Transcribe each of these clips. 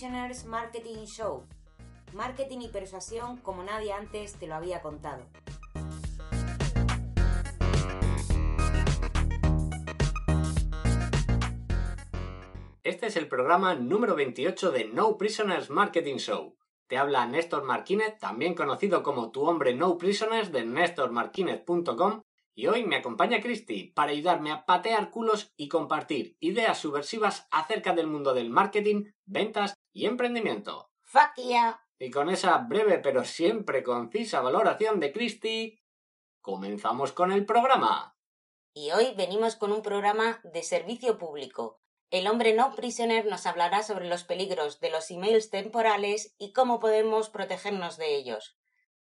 Prisoners Marketing Show. Marketing y persuasión como nadie antes te lo había contado. Este es el programa número 28 de No Prisoners Marketing Show. Te habla Néstor Marquínez, también conocido como tu hombre No Prisoners de nestormarquinez.com y hoy me acompaña Christy para ayudarme a patear culos y compartir ideas subversivas acerca del mundo del marketing, ventas y emprendimiento. ¡Fuck yeah! Y con esa breve pero siempre concisa valoración de Christy, comenzamos con el programa. Y hoy venimos con un programa de servicio público. El hombre no prisoner nos hablará sobre los peligros de los emails temporales y cómo podemos protegernos de ellos.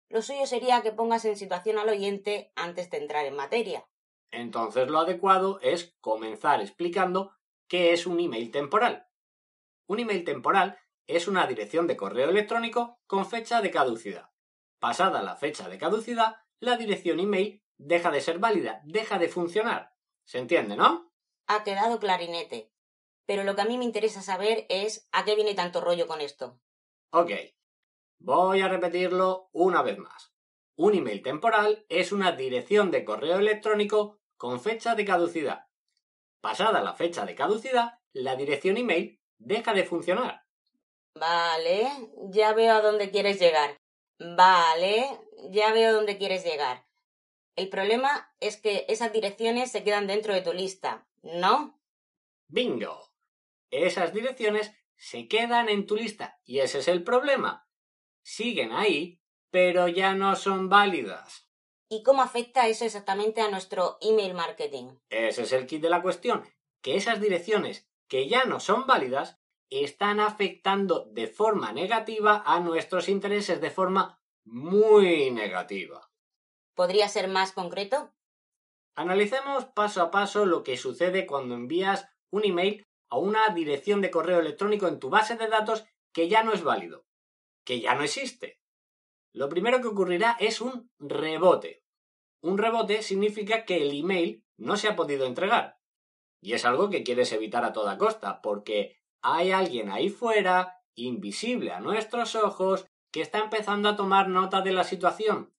Lo suyo sería que pongas en situación al oyente antes de entrar en materia. Entonces lo adecuado es comenzar explicando qué es un email temporal. Un email temporal es una dirección de correo electrónico con fecha de caducidad. Pasada la fecha de caducidad, la dirección email deja de ser válida, deja de funcionar. ¿Se entiende, no? Ha quedado clarinete. Pero lo que a mí me interesa saber es a qué viene tanto rollo con esto. Ok, Voy a repetirlo una vez más. Un email temporal es una dirección de correo electrónico con fecha de caducidad. Pasada la fecha de caducidad, la dirección email deja de funcionar. Vale, ya veo a dónde quieres llegar. Vale, ya veo a dónde quieres llegar. El problema es que esas direcciones se quedan dentro de tu lista, ¿no? Bingo. Esas direcciones se quedan en tu lista y ese es el problema siguen ahí, pero ya no son válidas. ¿Y cómo afecta eso exactamente a nuestro email marketing? Ese es el kit de la cuestión, que esas direcciones que ya no son válidas están afectando de forma negativa a nuestros intereses de forma muy negativa. ¿Podría ser más concreto? Analicemos paso a paso lo que sucede cuando envías un email a una dirección de correo electrónico en tu base de datos que ya no es válido que ya no existe. Lo primero que ocurrirá es un rebote. Un rebote significa que el email no se ha podido entregar. Y es algo que quieres evitar a toda costa, porque hay alguien ahí fuera, invisible a nuestros ojos, que está empezando a tomar nota de la situación.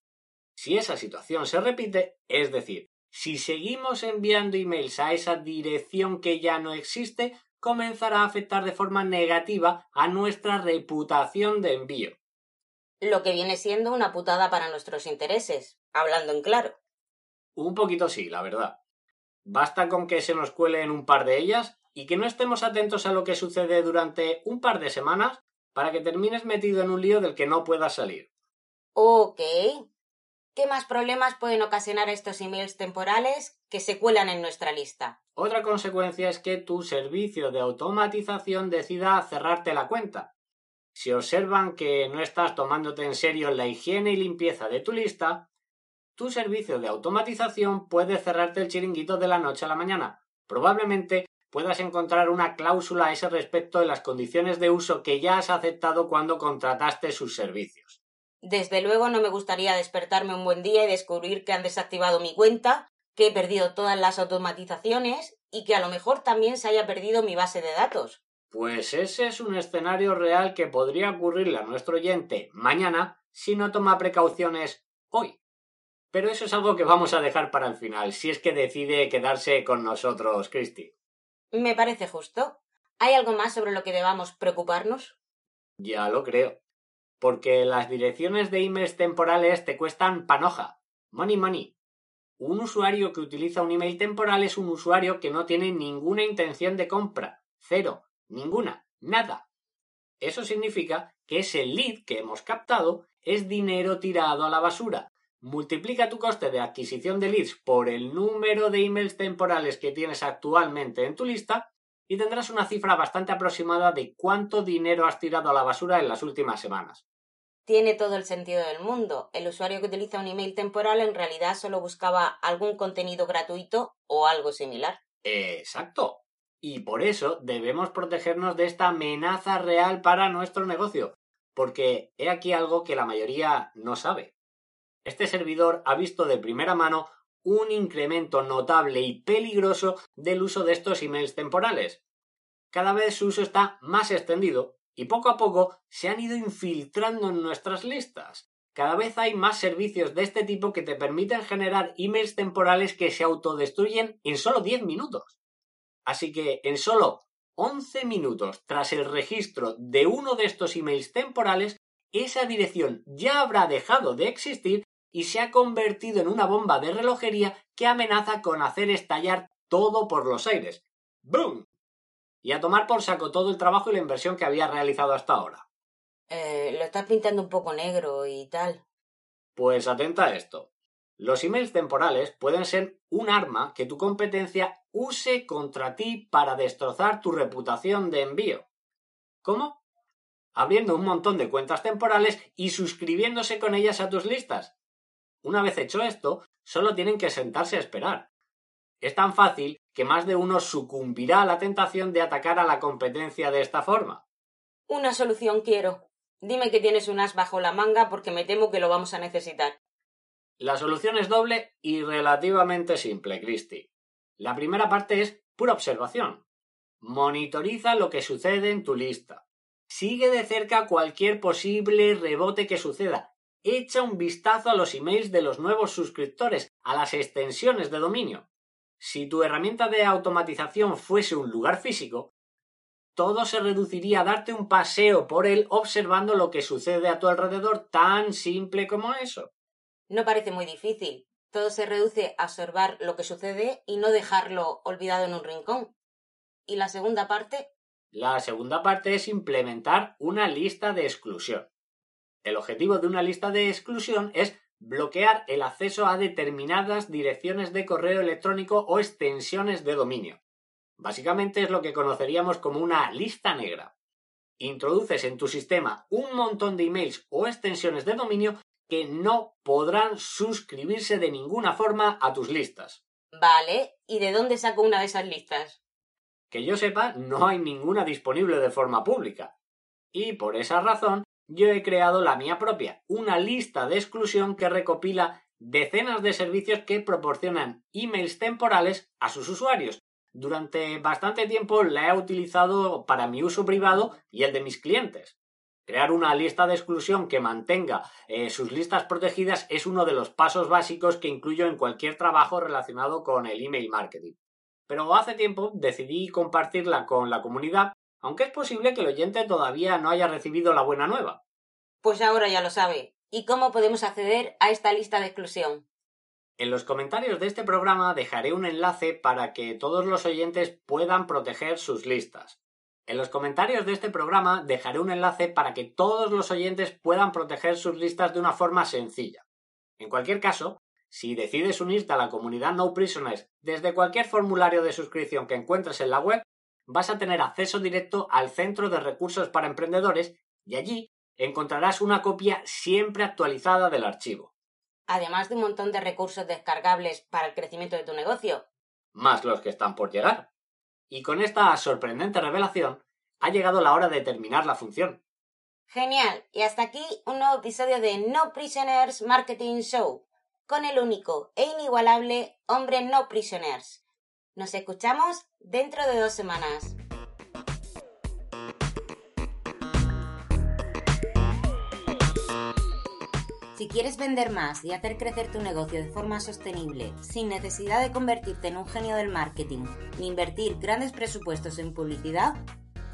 Si esa situación se repite, es decir, si seguimos enviando emails a esa dirección que ya no existe, comenzará a afectar de forma negativa a nuestra reputación de envío. Lo que viene siendo una putada para nuestros intereses, hablando en claro. Un poquito sí, la verdad. Basta con que se nos cuele en un par de ellas y que no estemos atentos a lo que sucede durante un par de semanas para que termines metido en un lío del que no puedas salir. Ok. ¿Qué más problemas pueden ocasionar estos emails temporales que se cuelan en nuestra lista? Otra consecuencia es que tu servicio de automatización decida cerrarte la cuenta. Si observan que no estás tomándote en serio la higiene y limpieza de tu lista, tu servicio de automatización puede cerrarte el chiringuito de la noche a la mañana. Probablemente puedas encontrar una cláusula a ese respecto en las condiciones de uso que ya has aceptado cuando contrataste sus servicios. Desde luego no me gustaría despertarme un buen día y descubrir que han desactivado mi cuenta que he perdido todas las automatizaciones y que a lo mejor también se haya perdido mi base de datos. Pues ese es un escenario real que podría ocurrirle a nuestro oyente mañana si no toma precauciones hoy. Pero eso es algo que vamos a dejar para el final, si es que decide quedarse con nosotros, Christy. Me parece justo. ¿Hay algo más sobre lo que debamos preocuparnos? Ya lo creo. Porque las direcciones de emails temporales te cuestan panoja. Money money. Un usuario que utiliza un email temporal es un usuario que no tiene ninguna intención de compra. Cero. Ninguna. Nada. Eso significa que ese lead que hemos captado es dinero tirado a la basura. Multiplica tu coste de adquisición de leads por el número de emails temporales que tienes actualmente en tu lista y tendrás una cifra bastante aproximada de cuánto dinero has tirado a la basura en las últimas semanas. Tiene todo el sentido del mundo. El usuario que utiliza un email temporal en realidad solo buscaba algún contenido gratuito o algo similar. Exacto. Y por eso debemos protegernos de esta amenaza real para nuestro negocio, porque he aquí algo que la mayoría no sabe. Este servidor ha visto de primera mano un incremento notable y peligroso del uso de estos emails temporales. Cada vez su uso está más extendido y poco a poco se han ido infiltrando en nuestras listas. Cada vez hay más servicios de este tipo que te permiten generar emails temporales que se autodestruyen en solo 10 minutos. Así que en solo 11 minutos tras el registro de uno de estos emails temporales, esa dirección ya habrá dejado de existir y se ha convertido en una bomba de relojería que amenaza con hacer estallar todo por los aires. ¡Boom! Y a tomar por saco todo el trabajo y la inversión que había realizado hasta ahora. Eh, lo estás pintando un poco negro y tal. Pues atenta a esto. Los emails temporales pueden ser un arma que tu competencia use contra ti para destrozar tu reputación de envío. ¿Cómo? Abriendo un montón de cuentas temporales y suscribiéndose con ellas a tus listas. Una vez hecho esto, solo tienen que sentarse a esperar. Es tan fácil que más de uno sucumbirá a la tentación de atacar a la competencia de esta forma. Una solución quiero. Dime que tienes un as bajo la manga porque me temo que lo vamos a necesitar. La solución es doble y relativamente simple, Christy. La primera parte es pura observación. Monitoriza lo que sucede en tu lista. Sigue de cerca cualquier posible rebote que suceda. Echa un vistazo a los emails de los nuevos suscriptores, a las extensiones de dominio. Si tu herramienta de automatización fuese un lugar físico, todo se reduciría a darte un paseo por él observando lo que sucede a tu alrededor tan simple como eso. No parece muy difícil. Todo se reduce a observar lo que sucede y no dejarlo olvidado en un rincón. ¿Y la segunda parte? La segunda parte es implementar una lista de exclusión. El objetivo de una lista de exclusión es bloquear el acceso a determinadas direcciones de correo electrónico o extensiones de dominio. Básicamente es lo que conoceríamos como una lista negra. Introduces en tu sistema un montón de emails o extensiones de dominio que no podrán suscribirse de ninguna forma a tus listas. Vale, ¿y de dónde saco una de esas listas? Que yo sepa, no hay ninguna disponible de forma pública. Y por esa razón, yo he creado la mía propia, una lista de exclusión que recopila decenas de servicios que proporcionan emails temporales a sus usuarios durante bastante tiempo la he utilizado para mi uso privado y el de mis clientes. Crear una lista de exclusión que mantenga eh, sus listas protegidas es uno de los pasos básicos que incluyo en cualquier trabajo relacionado con el email marketing. Pero hace tiempo decidí compartirla con la comunidad, aunque es posible que el oyente todavía no haya recibido la buena nueva. Pues ahora ya lo sabe. ¿Y cómo podemos acceder a esta lista de exclusión? En los comentarios de este programa dejaré un enlace para que todos los oyentes puedan proteger sus listas. En los comentarios de este programa dejaré un enlace para que todos los oyentes puedan proteger sus listas de una forma sencilla. En cualquier caso, si decides unirte a la comunidad No Prisoners desde cualquier formulario de suscripción que encuentres en la web, vas a tener acceso directo al Centro de Recursos para Emprendedores y allí encontrarás una copia siempre actualizada del archivo además de un montón de recursos descargables para el crecimiento de tu negocio. Más los que están por llegar. Y con esta sorprendente revelación, ha llegado la hora de terminar la función. Genial, y hasta aquí un nuevo episodio de No Prisoners Marketing Show, con el único e inigualable hombre No Prisoners. Nos escuchamos dentro de dos semanas. Si quieres vender más y hacer crecer tu negocio de forma sostenible, sin necesidad de convertirte en un genio del marketing ni invertir grandes presupuestos en publicidad,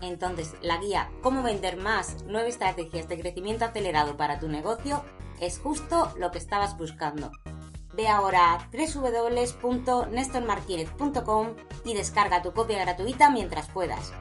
entonces la guía Cómo vender más, nueve estrategias de crecimiento acelerado para tu negocio es justo lo que estabas buscando. Ve ahora a www.nestormartinez.com y descarga tu copia gratuita mientras puedas.